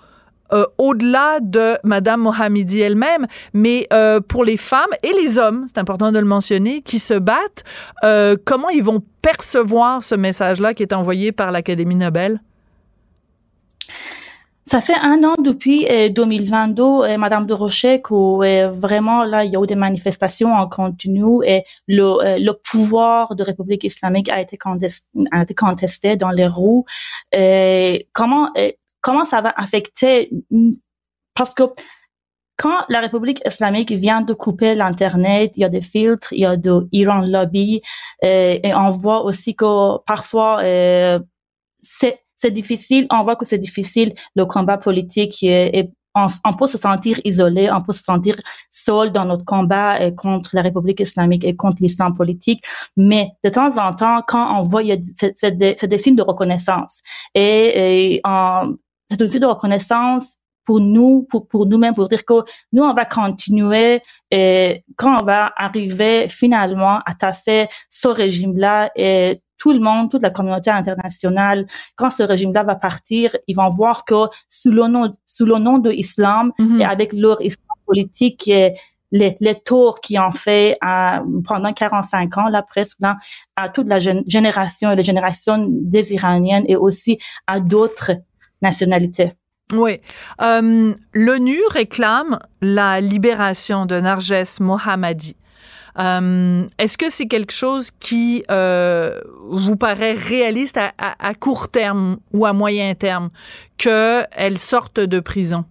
euh, au-delà de Madame Mohammedi elle-même, mais pour les femmes et les hommes, c'est important de le mentionner, qui se battent, comment ils vont percevoir ce message-là qui est envoyé par l'Académie Nobel? Ça fait un an depuis 2022, euh, Madame de Rocher, que euh, vraiment là, il y a eu des manifestations en continu et le, euh, pouvoir de République islamique a été, contesté, dans les roues. comment, comment ça va affecter Parce que quand la République islamique vient de couper l'Internet, il y a des filtres, il y a de Iran Lobby, et on voit aussi que parfois, c'est c'est difficile, on voit que c'est difficile le combat politique et, on, peut se sentir isolé, on peut se sentir seul dans notre combat euh, contre la République islamique et contre l'islam politique. Mais de temps en temps, quand on voit, c'est des, signes de reconnaissance. Et, et c'est un signe de reconnaissance pour nous, pour, nous-mêmes, pour dire que nous, on va continuer quand on va arriver finalement à tasser ce régime-là et tout le monde, toute la communauté internationale, quand ce régime-là va partir, ils vont voir que sous le nom, sous le nom de l'islam mhm. et avec leur islam politique, les, les tours qui ont fait à, pendant 45 ans, là presque, là, à toute la génération et les générations des Iraniennes et aussi à d'autres nationalités. Oui. Euh, L'ONU réclame la libération de Narges Mohammadi. Euh, Est-ce que c'est quelque chose qui euh, vous paraît réaliste à, court terme ou à moyen terme qu'elle sorte de prison?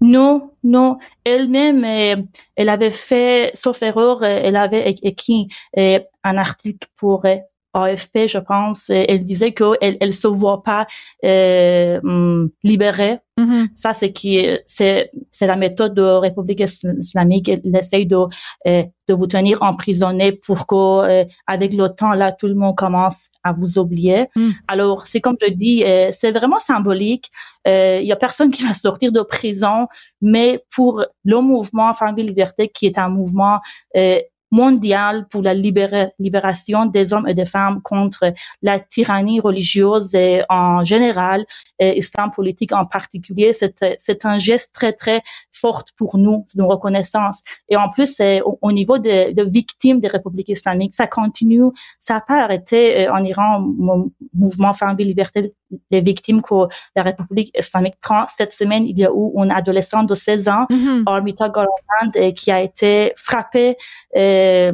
Non, non. Elle-même, euh, elle avait fait, sauf erreur, euh, elle avait écrit un article pour AFP, je pense, elle disait qu'elle elle se voit pas euh, hum, libérée. Mm-hmm. Ça, c'est qui, c'est c'est la méthode de République islamique. Elle essaye de euh, de vous tenir emprisonné pour que euh, avec le temps là, tout le monde commence à vous oublier. Mm. Alors, c'est comme je dis, euh, c'est vraiment symbolique. Il y a personne qui va sortir de prison, mais pour le mouvement Famille Liberté, qui est un mouvement mondiale pour la libération des hommes et des femmes contre la tyrannie religieuse en général, et islam politique en particulier. C'est un geste très, très fort pour nous, de reconnaissance. Et en plus, au, au niveau des de victimes des républiques islamiques, ça continue, ça n'a pas arrêté euh, en Iran, mouvement Femmes et Liberté, les victimes que la République islamique prend. Cette semaine, il y a eu une adolescente de 16 ans, mm Armita euh, qui a été frappée euh,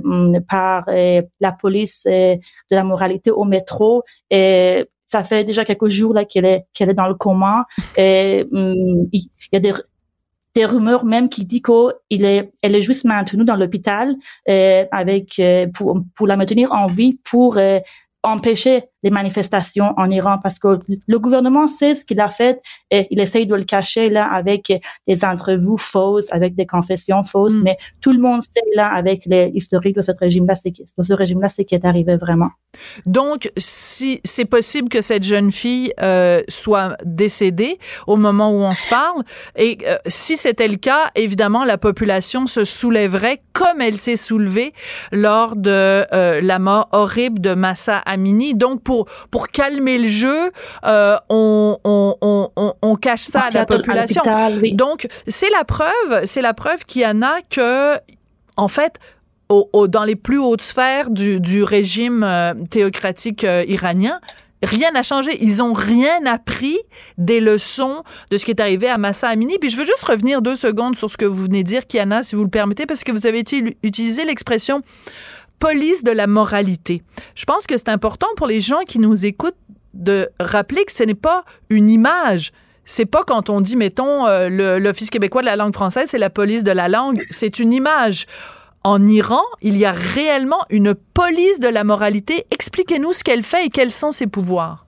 par euh, la police euh, de la moralité au métro. Et ça fait déjà quelques jours là qu'elle est qu'elle est dans le coma. Et mm, il y a des des rumeurs même qui dit qu'elle est, elle est juste maintenue dans l'hôpital euh, avec pour pour la maintenir en vie pour empêcher les manifestations en Iran parce que le gouvernement sait ce qu'il a fait et il essaye de le cacher là avec des entrevues fausses, avec des confessions fausses, mm. mais tout le monde sait là avec les historiques de ce régime-là, c'est de ce régime-là, c'est qui est arrivé vraiment. Donc, si c'est possible que cette jeune fille euh, soit décédée au moment où on se parle, et euh, si c'était le cas, évidemment, la population se soulèverait comme elle s'est soulevée lors de euh, la mort horrible de Massa Amini. Donc, pour pour calmer le jeu, euh, on, on, on, on, cache ça à la population. Donc c'est la preuve, c'est la preuve qu'il y en a que en fait au, dans les plus hautes sphères du, du régime euh, théocratique euh, iranien, rien n'a changé. Ils ont rien appris des leçons de ce qui est arrivé à Massa Amini. Puis je veux juste revenir deux secondes sur ce que vous venez de dire, Kiana, si vous le permettez, parce que vous avez utilisé l'expression police de la moralité. Je pense que c'est important pour les gens qui nous écoutent de rappeler que ce n'est pas une image. C'est pas quand on dit, mettons, euh, l'Office québécois de la langue française, c'est la police de la langue. C'est une image. En Iran, il y a réellement une police de la moralité. Expliquez-nous ce qu'elle fait et quels sont ses pouvoirs.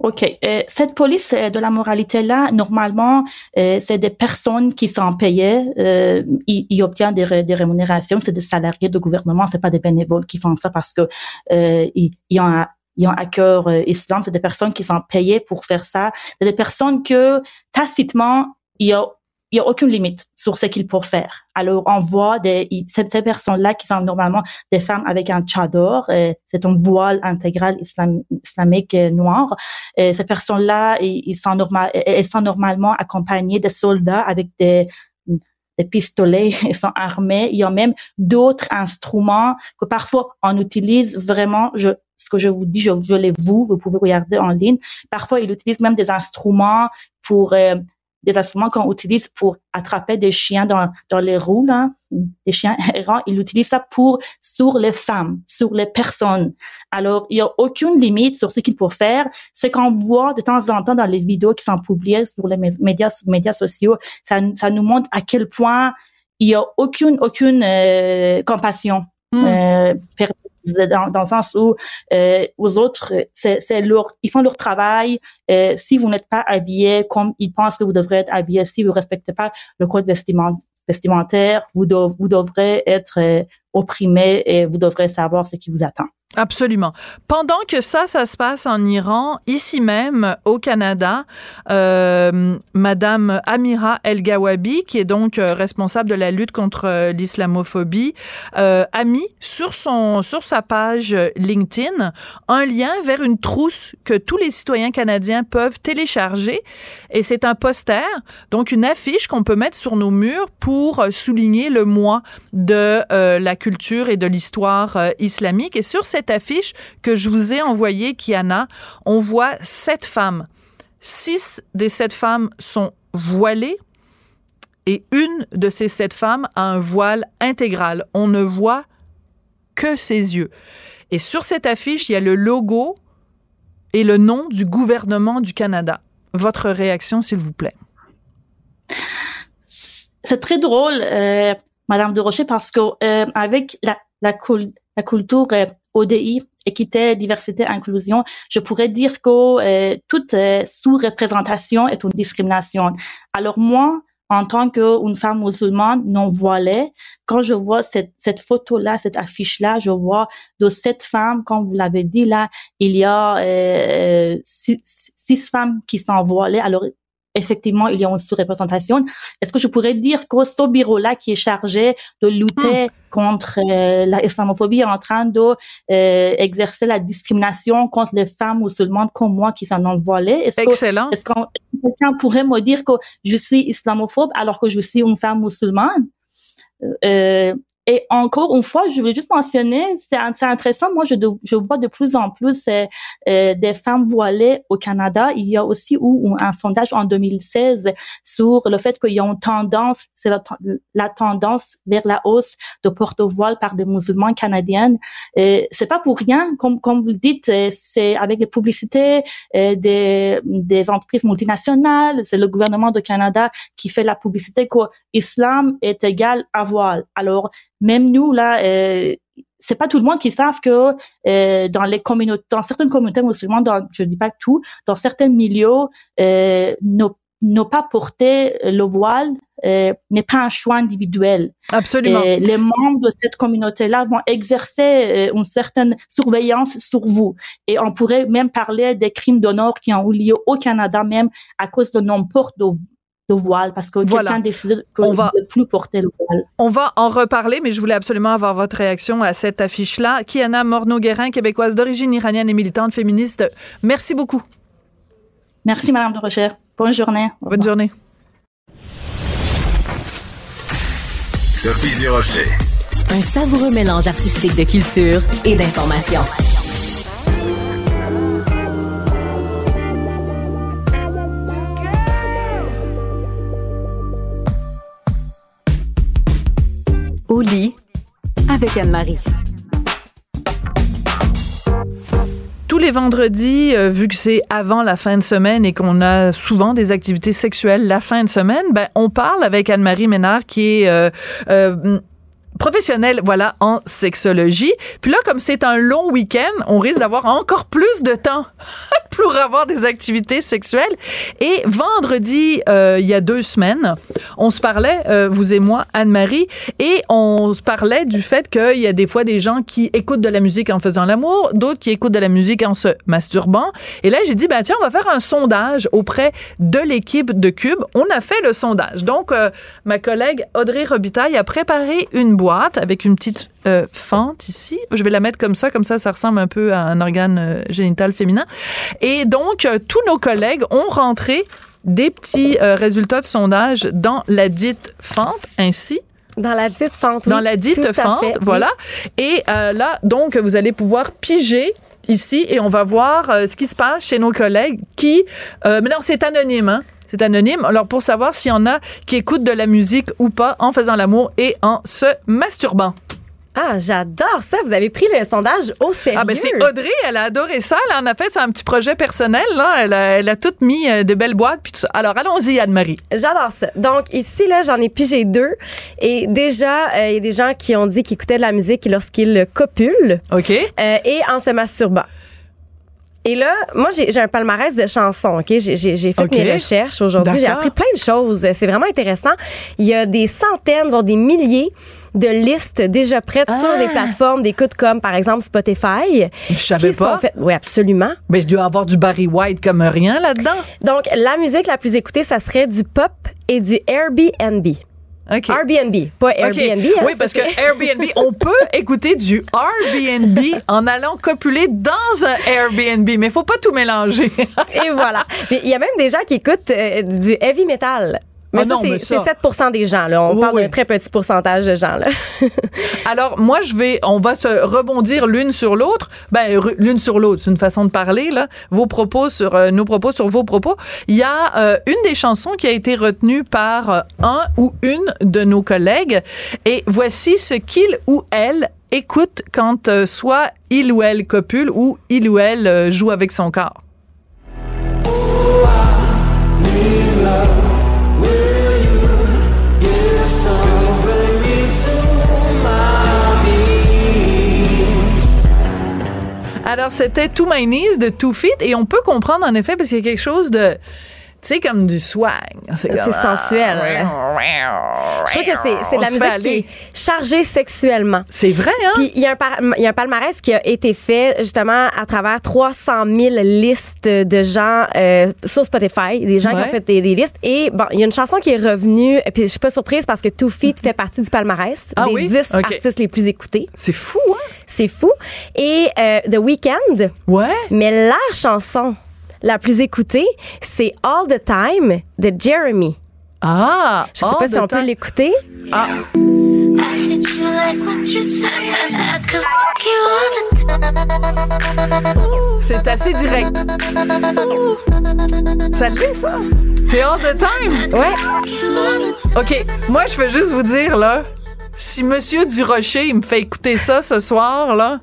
OK. Euh, cette police euh, de la moralité-là, normalement, euh, c'est des personnes qui sont payées, euh, ils, ils, obtiennent des, des rémunérations, c'est des salariés de gouvernement, c'est pas des bénévoles qui font ça parce que euh, ils, ils ont ils ont à cœur islam, c'est des personnes qui sont payées pour faire ça. C'est des personnes que tacitement, il y a il y a aucune limite sur ce qu'ils peuvent faire. Alors, on voit des, ces, personnes-là qui sont normalement des femmes avec un chador, c'est un voile intégral islam, islamique noir. Et ces personnes-là, ils, sont normal, elles sont normalement accompagnées de soldats avec des, des pistolets, ils sont armés. Il y a même d'autres instruments que parfois on utilise vraiment. Je, ce que je vous dis, je, je les vous, vous pouvez regarder en ligne. Parfois, ils utilisent même des instruments pour euh, des instruments qu'on utilise pour attraper des chiens dans, dans les roues, là, des chiens errants, ils utilisent ça pour, sur les femmes, sur les personnes. Alors, il n'y a aucune limite sur ce qu'ils peuvent faire. Ce qu'on voit de temps en temps dans les vidéos qui sont publiées sur les médias, médias sociaux, ça, ça nous montre à quel point il n'y a aucune, aucune euh, compassion. Hmm. Euh, dans, dans le sens où euh, aux autres, c'est, ils font leur travail. Euh, si vous n'êtes pas habillé comme ils pensent que vous devrez être habillé, si vous respectez pas le code vestimentaire, vous, vous devrez être euh, opprimé et vous devrez savoir ce qui vous attend. Absolument. Pendant que ça, ça se passe en Iran, ici même au Canada, euh, Madame Amira El Gawabi, qui est donc euh, responsable de la lutte contre euh, l'islamophobie, euh, a mis sur son sur sa page LinkedIn un lien vers une trousse que tous les citoyens canadiens peuvent télécharger, et c'est un poster, donc une affiche qu'on peut mettre sur nos murs pour souligner le mois de la culture et de l'histoire islamique. Et sur cette affiche que je vous ai envoyée, Kiana, on voit sept femmes. Six des sept femmes sont voilées et une de ces sept femmes a un voile intégral. On ne voit que ses yeux. Et sur cette affiche, il y a le logo et le nom du gouvernement du Canada. Votre réaction, s'il vous plaît. C'est très drôle, euh, Madame de Rocher, parce que euh, avec la culture euh, ODI, équité, diversité, inclusion, je pourrais dire que euh, toute euh, sous-représentation est une discrimination. Alors moi, en tant qu'une femme musulmane non voilée, quand je vois cette, cette photo-là, cette affiche-là, je vois de cette femme, comme vous l'avez dit là, il y a euh, six, six, femmes qui sont voilées. Alors effectivement, il y a une sous-représentation. Est-ce que je pourrais dire que ce bureau-là qui est chargé de lutter hmm. contre euh, la islamophobie est en train de euh, exercer la discrimination contre les femmes musulmanes comme moi qui s'en ont voilées? Est-ce Excellent. est-ce que quelqu'un pourrait me dire que je suis islamophobe alors que je suis une femme musulmane? Euh, et encore une fois, je veux juste mentionner, c'est intéressant, moi je, je vois de plus en plus euh, euh, des femmes voilées au Canada. Il y a aussi eu un sondage en 2016 sur le fait qu'il y a une tendance, c'est la, tendance vers la hausse de porte-voile par des musulmans canadiennes. Et c'est pas pour rien, comme, comme vous le dites, euh, c'est avec les publicités euh, des, des entreprises multinationales, c'est le gouvernement du Canada qui fait la publicité que l'islam est égal à voile. Alors, même nous là, euh, c'est pas tout le monde qui savent que euh, dans les communautés, dans certaines communautés musulmanes, dans, je dis pas tout, dans certains milieux, euh, ne pas porter le voile euh, n'est pas un choix individuel. Absolument. Et les membres de cette communauté-là vont exercer euh, une certaine surveillance sur vous. Et on pourrait même parler des crimes d'honneur qui ont eu lieu au Canada même à cause de non-port de, de voile parce que quelqu'un décide qu'on ne va plus porter le voile. On va en reparler, mais je voulais absolument avoir votre réaction à cette affiche-là. Kiana Morneau-Guérin, québécoise d'origine iranienne et militante féministe. Merci beaucoup. Merci, Madame de Rocher. Bonne journée. Bonne journée. Sophie Durocher. Un savoureux mélange artistique de culture et d'information. Au lit avec Anne-Marie. Tous les vendredis, euh, vu que c'est avant la fin de semaine et qu'on a souvent des activités sexuelles la fin de semaine, ben on parle avec Anne-Marie Ménard qui est euh, euh, professionnelle, voilà, en sexologie. Puis là, comme c'est un long week-end, on risque d'avoir encore plus de temps pour avoir des activités sexuelles. Et vendredi, euh, il y a deux semaines, on se parlait, euh, vous et moi, Anne-Marie, et on se parlait du fait qu'il y a des fois des gens qui écoutent de la musique en faisant l'amour, d'autres qui écoutent de la musique en se masturbant. Et là, j'ai dit, ben tiens, on va faire un sondage auprès de l'équipe de Cube. On a fait le sondage. Donc, euh, ma collègue Audrey Robitaille a préparé une boîte avec une petite euh, fente ici. Je vais la mettre comme ça, comme ça, ça ressemble un peu à un organe euh, génital féminin. Et donc, euh, tous nos collègues ont rentré des petits résultats de sondage dans la dite fente, ainsi. Dans la dite fente. Dans la dite fente, voilà. Et là, donc, vous allez pouvoir piger ici et on va voir ce qui se passe chez nos collègues qui... mais non, c'est anonyme, hein? C'est anonyme. Alors, pour savoir s'il y en a qui écoutent de la musique ou pas en faisant l'amour et en se masturbant. Ah, j'adore ça. Vous avez pris le sondage au sérieux. Ah, ben c'est Audrey, elle a adoré ça. Elle en a fait un petit projet personnel. Là. Elle, a, elle a tout mis euh, des belles boîtes. Puis tout ça. Alors, allons-y, Anne-Marie. J'adore ça. Donc, ici, là, j'en ai pigé deux. Et déjà, euh, il y a des gens qui ont dit qu'ils écoutaient de la musique lorsqu'ils copulent. OK. Euh, et en se masturbant. Et là, moi, j'ai un palmarès de chansons, OK? J'ai fait mes recherches aujourd'hui. J'ai appris plein de choses. C'est vraiment intéressant. Il y a des centaines, voire des milliers de listes déjà prêtes sur des ah! plateformes d'écoute comme, par exemple, Spotify. Je savais pas. Oui, absolument. Mais je dois avoir du Barry White comme rien là-dedans. Donc, la musique la plus écoutée, ça serait du pop et du Airbnb. Airbnb, pas Airbnb. Hein, oui, parce que Airbnb, on peut écouter du Airbnb en allant copuler dans un Airbnb, mais il faut pas tout mélanger. Et voilà. Mais il y a même des gens qui écoutent euh, du heavy metal. Mais ah ça, c'est 7% des gens. Là. On parle d'un très petit pourcentage de gens. Là. Alors, moi, je vais, on va se rebondir l'une sur l'autre. Ben, l'une sur l'autre, c'est une façon de parler. Là. Vos propos sur euh, nos propos sur vos propos. Il y a euh, une des chansons qui a été retenue par euh, un ou une de nos collègues. Et voici ce qu'il ou elle écoute quand soit il ou elle copule ou il ou elle joue avec son corps. Alors, c'était To My Knees de Two Feet et on peut comprendre en effet parce qu'il y a quelque chose de sais, comme du swag. C'est sensuel. Je trouve que c'est de la musique qui est chargée sexuellement. C'est vrai, hein? Puis il y, a un palmarès qui a été fait justement à travers 300 000 listes de gens euh, sur Spotify, des gens qui ont fait des, listes. Et bon, il y a une chanson qui est revenue, puis je suis pas surprise parce que Two Feet fait partie du palmarès ah des 10 artistes les plus écoutés. C'est fou, hein? C'est fou. Et euh, The Weeknd. Ouais. Mais la chanson la plus écoutée, c'est All the Time de Jeremy. Ah! Je sais pas si on peut l'écouter. Ah! C'est assez direct. Ça le ça? C'est all the time? Ouais. OK. Moi, je veux juste vous dire, là, si Monsieur Durocher, il me fait écouter ça ce soir, là,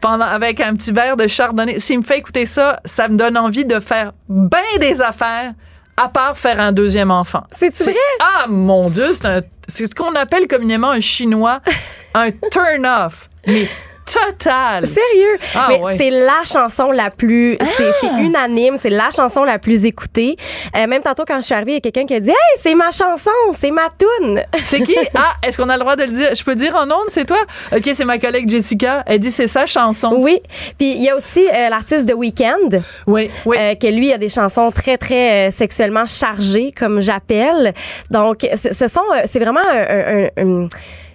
pendant, avec un petit verre de chardonnay, s'il me fait écouter ça, ça me donne envie de faire bien des affaires à part faire un deuxième enfant. C'est vrai? Ah, mon Dieu, c'est ce qu'on appelle communément un chinois un turn-off. Mais total. Sérieux? Ah, mais c'est la chanson la plus, c'est ah! unanime, c'est la chanson la plus écoutée. Euh, même tantôt quand je suis arrivée, il y a quelqu'un qui a dit, hey, c'est ma chanson, c'est ma tune. C'est qui? Ah, est-ce qu'on a le droit de le dire? Je peux dire en ondes, c'est toi? Ok, c'est ma collègue Jessica. Elle dit c'est sa chanson. Oui. Puis il y a aussi euh, l'artiste de Weekend. Oui, oui. Euh, que lui a des chansons très très sexuellement chargées, comme j'appelle. Donc, ce sont, c'est vraiment un, un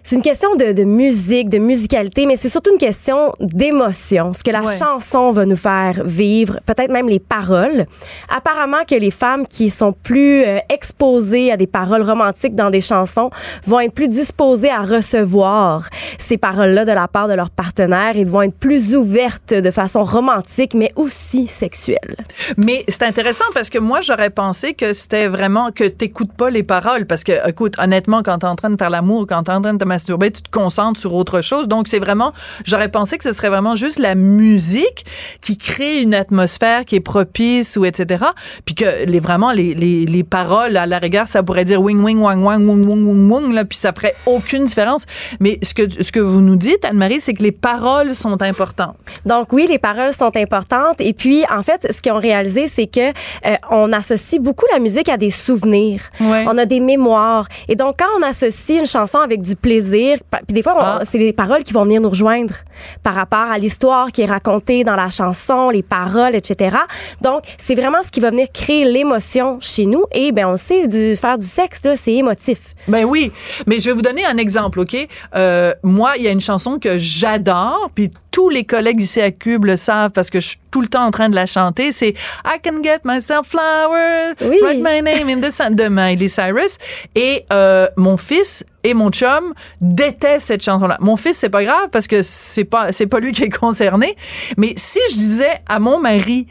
c'est une question de, de, musique, de musicalité, mais c'est surtout une question d'émotion. Ce que la chanson va nous faire vivre, peut-être même les paroles. Apparemment que les femmes qui sont plus euh, exposées à des paroles romantiques dans des chansons vont être plus disposées à recevoir ces paroles-là de la part de leur partenaire et vont être plus ouvertes de façon romantique, mais aussi sexuelle. Mais c'est intéressant parce que moi, j'aurais pensé que c'était vraiment que t'écoutes pas les paroles parce que, écoute, honnêtement, quand t'es en train de faire l'amour, quand t'es en train de te masturber, tu te concentres sur autre chose. Donc, c'est vraiment, j'aurais pensé que ce serait vraiment juste la musique qui crée une atmosphère qui est propice ou etc. Puis que les, vraiment, les, les, les paroles, à la rigueur, ça pourrait dire wing, wing, wang, wang, wung, wung, wung, wung, là, puis ça ferait aucune différence. Mais ce que, ce que vous nous dites, Anne-Marie, c'est que les paroles sont importantes. Donc, oui, les paroles sont importantes. Et puis, en fait, ce qu'ils ont réalisé, c'est que euh, on associe beaucoup la musique à des souvenirs. On a des mémoires. Et donc, quand on associe une chanson avec du plaisir, puis des fois, ah. c'est les paroles qui vont venir nous rejoindre par rapport à l'histoire qui est racontée dans la chanson, les paroles, etc. Donc, c'est vraiment ce qui va venir créer l'émotion chez nous. Et ben, on sait du faire du sexe là, c'est émotif. Ben oui, mais je vais vous donner un exemple, ok? Euh, Moi, il y a une chanson que j'adore, puis tous les collègues ici à Cube le savent parce que je suis tout le temps en train de la chanter. C'est I can get myself flowers, write my name in the sun de Miley Cyrus. Et euh, mon fils et mon chum détestent cette chanson-là. Mon fils, c'est pas grave parce que c'est pas c'est pas lui qui est concerné. Mais si je disais à mon mari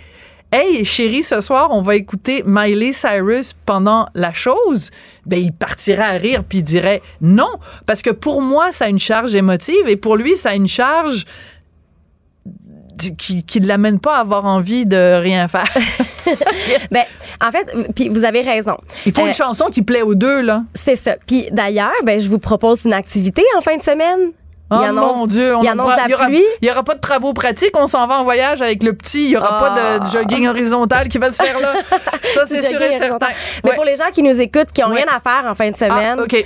Hey, chérie, ce soir, on va écouter Miley Cyrus pendant la chose. Ben, il partirait à rire puis il dirait non. Parce que pour moi, ça a une charge émotive et pour lui, ça a une charge qui ne l'amène pas à avoir envie de rien faire. ben, en fait, puis vous avez raison. Il faut une euh, chanson qui plaît aux deux, là. C'est ça. Puis d'ailleurs, ben, je vous propose une activité en fin de semaine. Oh mon Dieu, on il, y aura, pas de travaux pratiques, on s'en va en voyage avec le petit, il y aura pas de ah. jogging horizontal qui va se faire là. Ça c'est sûr et certain. Mais pour les gens qui nous écoutent qui ont rien à faire en fin de semaine, ah,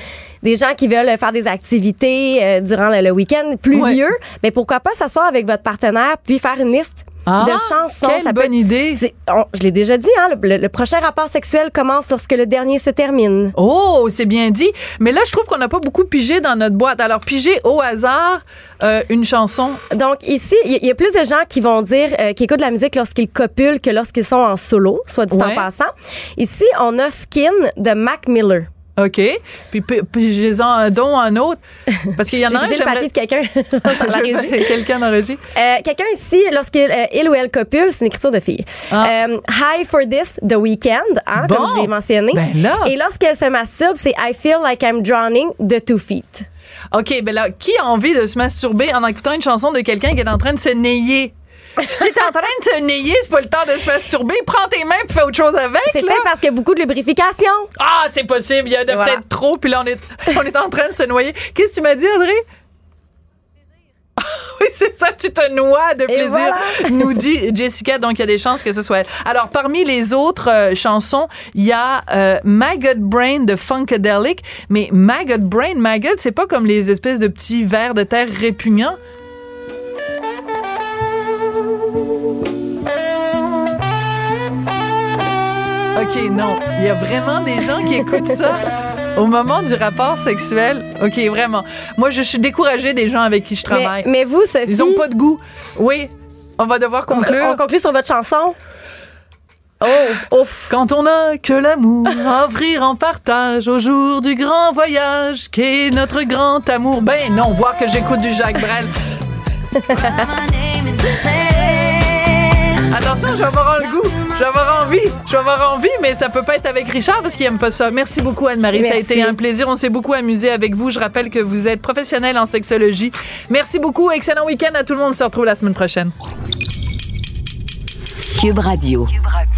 des gens qui veulent faire des activités euh, durant le, week-end plus vieux, mais pourquoi pas s'asseoir avec votre partenaire puis faire une liste ah, de chansons. Quelle bonne idée. je l'ai déjà dit, hein, le, prochain rapport sexuel commence lorsque le dernier se termine. Oh, c'est bien dit. Mais là, je trouve qu'on n'a pas beaucoup pigé dans notre boîte. Alors, pigé au hasard euh, une chanson. Donc, ici, il y, a plus de gens qui vont dire, euh, qui écoutent de la musique lorsqu'ils copulent que lorsqu'ils sont en solo, soit dit en passant. Ici, on a Skin de Mac Miller. OK. Puis, puis, j'ai un don un autre. Parce qu'il y en a un. J'ai le de quelqu'un dans la régie. quelqu'un dans la régie. Euh, quelqu'un ici, lorsqu'il euh, il ou elle copule, c'est une écriture de fille. Ah. Euh, Hi for this, The Weekend, hein, comme je l'ai mentionné. Ben là. Et lorsqu'elle se masturbe, c'est I feel like I'm drowning de Two Feet. OK, ben là, qui a envie de se masturber en écoutant une chanson de quelqu'un qui est en train de se nayer? si t'es en train de te nayer, c'est pas le temps de se masturber. Prends tes mains et fais autre chose avec. C'est peut-être parce qu'il y a beaucoup de lubrification. Ah, c'est possible. Il y en a peut-être trop. Puis là, on est, on est en train de se noyer. Qu'est-ce que tu m'as dit, André? oui, c'est ça, tu te noies de plaisir, nous dit Jessica. Donc, il y a des chances que ce soit elle. Alors, parmi les autres euh, chansons, il y a euh, Maggot Brain de Funkadelic. Mais Maggot Brain, Maggot, c'est pas comme les espèces de petits vers de terre répugnants. OK, non. Il y a vraiment des gens qui écoutent ça au moment du rapport sexuel. OK, vraiment. Moi, je suis découragée des gens avec qui je travaille. Mais, vous, Sophie... Ils ont pas de goût. Oui, on va devoir conclure. On, conclut sur votre chanson? Oh, ouf. Quand on a que l'amour à offrir en partage au jour du grand voyage qu'est notre grand amour. Ben non, voir que j'écoute du Jacques Brel. Attention, je vais avoir un goût. Je vais avoir envie. Je vais avoir envie, mais ça peut pas être avec Richard parce qu'il aime pas ça. Merci beaucoup, Anne-Marie. Ça a été un plaisir. On s'est beaucoup amusé avec vous. Je rappelle que vous êtes professionnelle en sexologie. Merci beaucoup. Excellent week-end à tout le monde. On se retrouve la semaine prochaine. Cube Radio. Cube Radio.